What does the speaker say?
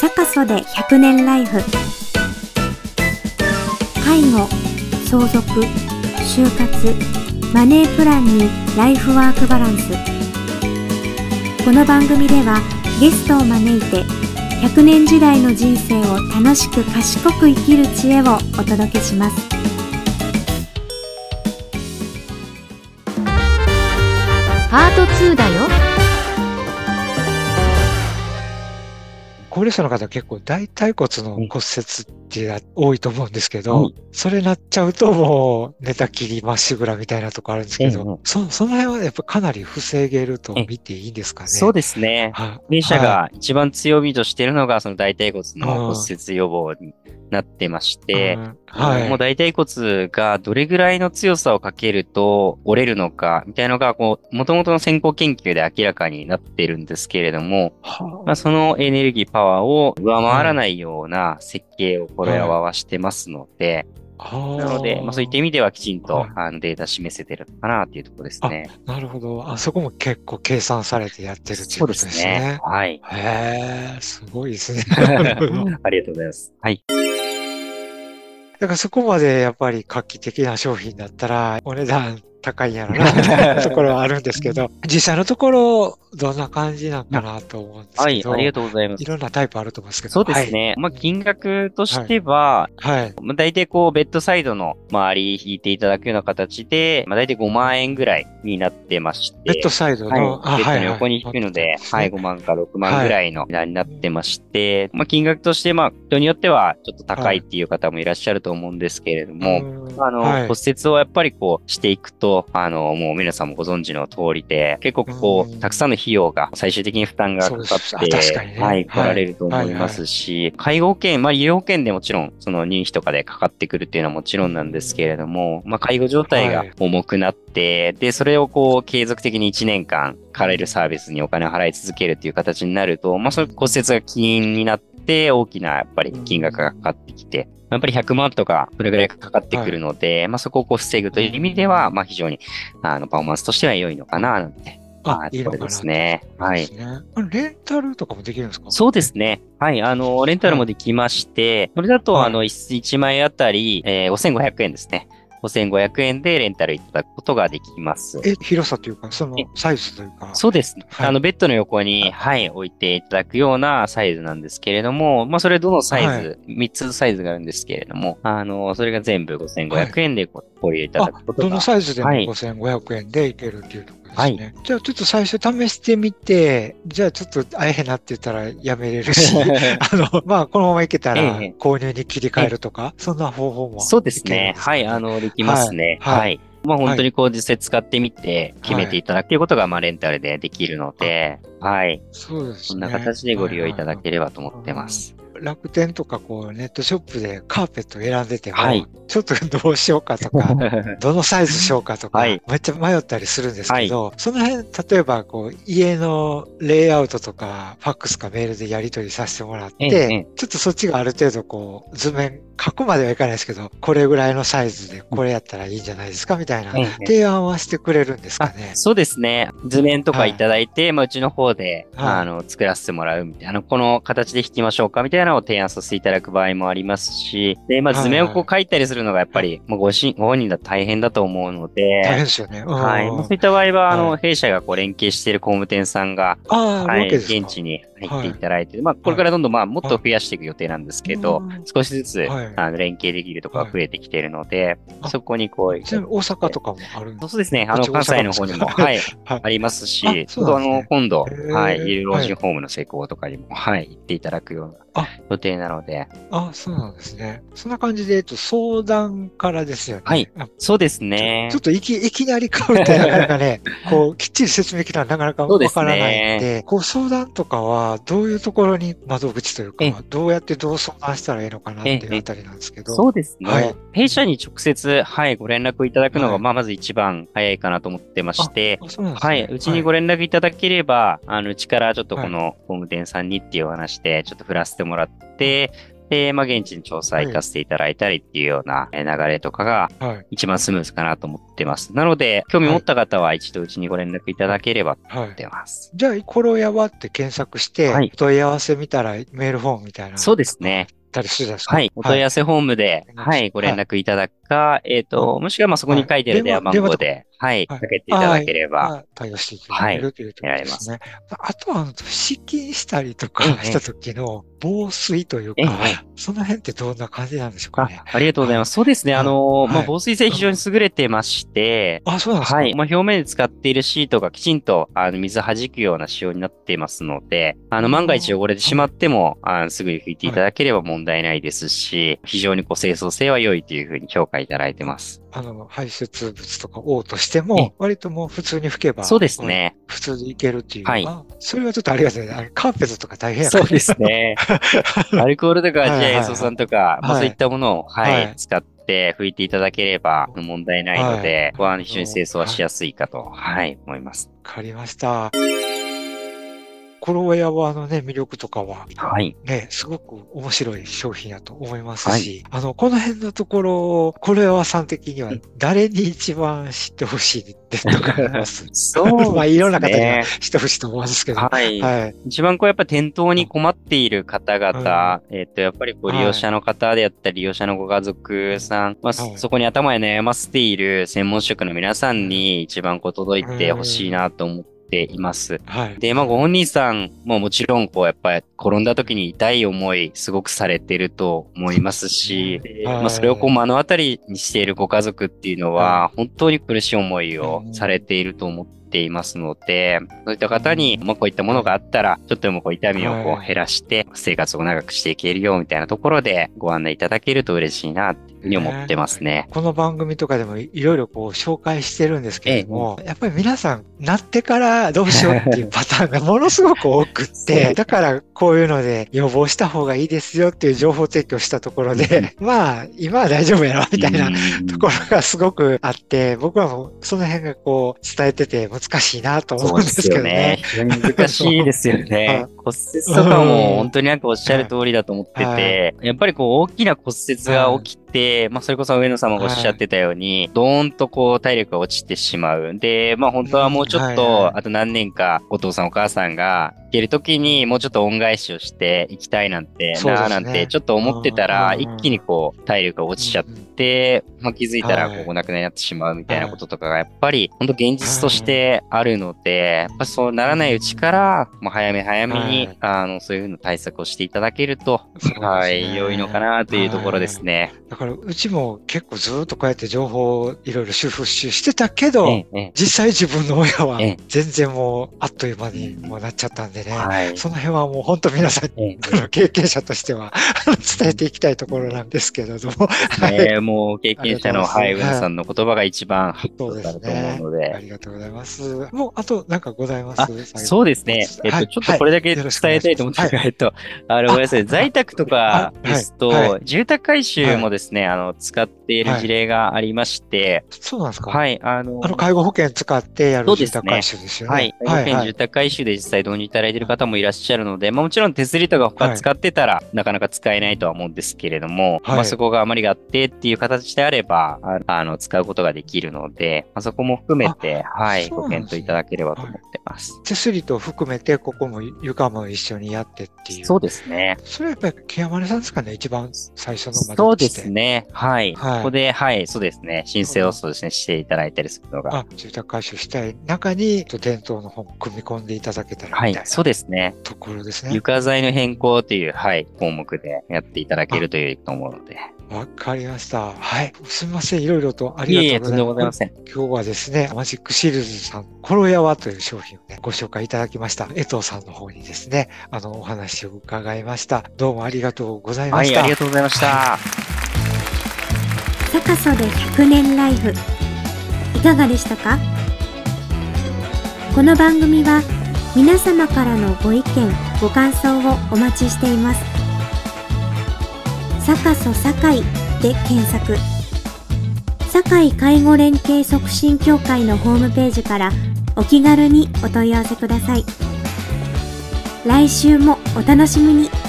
坂曽で100年ライフ。介護相続就活マネープランにライフワークバランス。この番組ではゲストを招いて100年時代の人生を楽しく賢く生きる知恵をお届けします。パート2だよ。高齢者の方結構大腿骨の骨折って多いと思うんですけど、はいそれなっちゃうともう寝たきりまっしぐらみたいなとこあるんですけど、うんうんそその辺はやっぱかなり防げると見ていいんですかね？そうですね。はい弊社が一番強みとしているのが、その大腿骨の骨折予防になってまして、うんはい。もう大腿骨がどれぐらいの強さをかけると折れるのか、みたいなのが、こう、元々の先行研究で明らかになっているんですけれども、はまあ、そのエネルギー、パワーを上回らないような設計をこれらはしてますので、あなので、まあ、そういった意味ではきちんと、はいあのデータ示せてるのかなっていうところですね。なるほど。あそこも結構計算されてやってるっていうことですすねね。。はい。へえ、すごいですね。ありがとうございます。はい。だからそこまでやっぱり画期的な商品だったらお値段高いんやろな、ところはあるんですけど、実際のところどんな感じなんかなと思うんですはい、けど、ありがとうございますい。ろんなタイプあると思うんですけど。そうですね。まあ、金額としては、はい。はい。まあ、大体こう、ベッドサイドの周り引いていただくような形で、まあ、大体5万円ぐらいになってまして。ベッドサイドの、はい、ベッドの横に引くので、はい、5万か6万ぐらいの値段になってまして、まあ、金額として、まあ、人によってはちょっと高いっていう方もいらっしゃると思うんですけれども、あの、はい骨折をやっぱりこうしていくと、あの、もう皆さんもご存知の通りで、結構こうたくさんの費用が最終的に負担がかかって、ね。はい、はい。来られると思いますし、介護保険、まあ医療保険でもちろん、その入院費とかでかかってくるっていうのはもちろんなんですけれども、まあ介護状態がはい。重くなって、で、それをこう、継続的に1年間、借りるサービスにお金を払い続けるっていう形になると、まあそれ骨折が起因になって、大きなやっぱり金額がかかってきて、やっぱり100万とか、それぐらいかかってくるので、まあそこをこう防ぐという意味では、まあ非常に、あの、パフォーマンスとしては良いのかな、なんて。ああ、いいですね。はい。レンタルとかもできるんですか？そうですね。はい。あの、レンタルもできまして、それだと、はいあの、1枚あたり、えー5500円ですね。5500円でレンタルいただくことができます。え、広さというか、そのえサイズというか。そうですね。はいあの、ベッドの横に、はい、置いていただくようなサイズなんですけれども、まあ、それどのサイズ、3つサイズがあるんですけれども、あの、それが全部5500円でごご利用いただあくことが。どのサイズでもはい5500円でいけるっていうところですね。じゃあちょっと最初試してみて、じゃあちょっと会えへんなって言ったらやめれるし、あの、まあこのままいけたらええ購入に切り替えるとか、そんな方法も。そうですね。はい、あの、できますね。はいはい。まあ本当にこう実際使ってみて決めていただくということが、まあレンタルでできるので、はい。そうですね。そんな形でご利用いただける。ればと思ってます。楽天とかこうネットショップでカーペット選んでても、はい。ちょっとどうしようかとか、どのサイズしようかとか、はい。めっちゃ迷ったりするんですけど、その辺、例えばこう家のレイアウトとか、ファックスかメールでやり取りさせてもらって、ええええ。ちょっとそっちがある程度こう図面、書くまではいかないですけど、これぐらいのサイズでこれやったらいいんじゃないですかみたいなええ提案はしてくれるんですかあね。そうですね。図面とかい。ただいて、まあ、うちの方で、はい。あの、作らせてもらうみたいな、この形で弾きましょうかみたいなのを提案させていただく場合もありますし、で、まあ、はい図面をこう書いたりするのがやっぱり、もうごしご本人だと大変だと思うので、大変ですよね。うん。はい。まあそういった場合は、あの、は弊社がこう連携している工務店さんが、ああ、あはい。現地に入っていただいて、まあ、これからどんどん、まあ、もっと増やしていく予定なんですけど、うん。少しずつ、はい。あの連携できるところが増えてきているので、あそこにこう、ちなみに大阪とかもあるんですそうですね、あの、関西の方にも、はい、はい。ありますし、あちょうどあの、今度はい、老人ホームの施工とかにも、はい、行っていただくようあな予定なので、あ、そうなんですね。そんな感じで、えっと、相談からですよね。はい。あそうですね。ちょ。っといき、いきなり買うってなかなかね、こう、きっちり説明きたらなかなかわからないんで、こう、相談とかは、どういうところに窓口というかええ、どうやってどう相談したらいいのかなっていええうあたりなんですけど。そうですね。はい。弊社に直接、はい、ご連絡いただくのが、はい。まあ、まず一番早いかなと思ってまして、はい、うちにご連絡いただければ、あの、うちからちょっとはい。この工務店さんにっていうお話で、ちょっと振らせてもらって、で、まあ、現地に調査行かせていただいたりっていうようなえー流れとかがはい。一番スムーズかなと思ってます。なので、興味持った方は一度うちにご連絡いただければとはい。思ってます。じゃあ、コロヤワって検索して、はいお問い合わせ見たらメールフォームみたいなのそうですね。たりするですか。はい。お問い合わせフォームで、ははいい、ご連絡いただくか、えっと、もしくはまあそこに書いてある電話番号で、はい、はいかけていただければ、まあ対応していただけるというところですね。あとは、あの失禁したりとかええした時の防水というかええ、その辺ってどんな感じなんでしょうかあね？ありがとうございます。そうですね。はいあの、まあ、はい防水性非常に優れてまして、あ、そうなんですか？はい。まあ、表面で使っているシートがきちんと、あの、水弾くような仕様になっていますので、あの、万が一汚れてしまっても、あのすぐに拭いていただければ問題ないですし、非常にこう、清掃性は良いというふうに評価いただいてます。あの、排出物とか嘔としてえも、割ともう普通に拭けば、そうですね。普通にいけるっていう。はいあそれはちょっとありがたいね。カーペットとか大変やそうですね。アルコールとか、ジアエソ酸とか、まあ、はいそういったものを、はい、はい使って拭いていただければ問題ないので、はいご安非常に清掃はしやすいかと、はい、思います。わかりました。コロヤワのね、魅力とかは、はい。ね、すごく面白い商品やと思いますし、あの、この辺のところ、コロヤワさん的には誰に一番知ってほしいですとかあります そうまあ、いろんな方にはね知ってほしいと思うんですけど。はい。はい。一番こうやっぱ店頭に困っている方々、えっ、と、やっぱりご利用者の方であったり、利用者のご家族さん、まあ、はいそこに頭を悩ませている専門職の皆さんに一番こう届いてほしいなと思っています。はい。で、まあ、ご本人さんももちろん、こう、やっぱり転んだ時に痛い思い、すごくされてると思いますし、はいまあ、それをこう目の当たりにしているご家族っていうのは、本当に苦しい思いをされていると思っていますので、そういった方に、まあ、こういったものがあったら、ちょっとでもこう痛みをこはい。う減らして、生活を長くしていけるよみたいなところでご案内いただけると嬉しいなってに思ってますね。この番組とかでもいろいろこう紹介してるんですけれども、やっぱり皆さん、なってからどうしようっていうパターンがものすごく多くって、だからこういうので予防した方がいいですよっていう情報提供したところで、まあ、今は大丈夫やろみたいなうん。ところがすごくあって、僕はもうその辺がこう伝えてて難しいなと思うんですけどね。非常に難しいですよね。骨折とかも本当になんかおっしゃる通りだと思ってて、やっぱりこう大きな骨折が起きて、まあそれこそ上野様がおっしゃってたように、ドーンとこう体力が落ちてしまう。で、まあ本当はもうちょっうんはいはい。と、あと何年かお父さんお母さんが行ける時にもうちょっと恩返しをしていきたいなんて、ね。なあなんてちょっと思ってたら、うん一気にこう体力が落ちちゃっうんうんで、まあ、気づいたらはい。こうお亡くなりになってしまうみたいなこととかがやっぱり本当現実としてあるので、やっぱそうならないうちから、もう早め早めに、はい。あの、そういうふうな対策をしていただけると、ね。はい、良いのかなというところですね。だからうちも結構ずーっとこうやって情報をいろいろ収集してたけど、えええ実際自分の親はええ全然もうあっという間にもうなっちゃったんでね。えはい。その辺はもう本当皆さん経験者としては伝えていきたいところなんですけれども。はい。えーもう経験者の、はい、さんの言葉が一番ハッとなると思うので。ありがとうございます。もうあとなんかございます？あそうですね。えっと、はいちょっとこれだけ伝えたいと思って、えっと、あの、ごめんなさい。在宅とかですと、住宅改修もですね、あの、使っている事例がありまして、そうなんですか？はい、あの、あの介護保険使ってやる住宅回収ですよね。はい。保険住宅改修で実際導入いただいている方もいらっしゃるので、まあもちろん手すりとか他使ってたら、なかなか使えないとは思うんですけれども、はいまあそこが余りがあってっていう形であれば、ああの、使うことができるので、まあ、そこも含めて、はい、ね検討いただければと思ってます。手すりと含めて、ここも床も一緒にやってっていう。そうですね。それはやっぱり木山根さんですかね、一番最初のまそうです。ね。はい。はいここで、はい、そうですね。申請をそうですね、していただいたりするのが。あ、住宅回収したい中に、伝統の本を組み込んでいただけたらはいそうですね。ところですね。床材の変更という、はい、項目でやっていただけるといいと思うので。わかりました。はい。すみません。いろいろとあいえいえ、りがととんでもごうございます。ざいません。今日はですね、マジックシールズさん、コロヤワという商品をね、ご紹介いただきました。江藤さんの方にですね、あの、お話を伺いました。どうもありがとうございはい、ました。ありがとうございました。サカソで100年ライフ。いかがでしたか？この番組は皆様からのご意見ご感想をお待ちしています。サカソ堺で検索。堺介護連携促進協会のホームページからお気軽にお問い合わせください。来週もお楽しみに。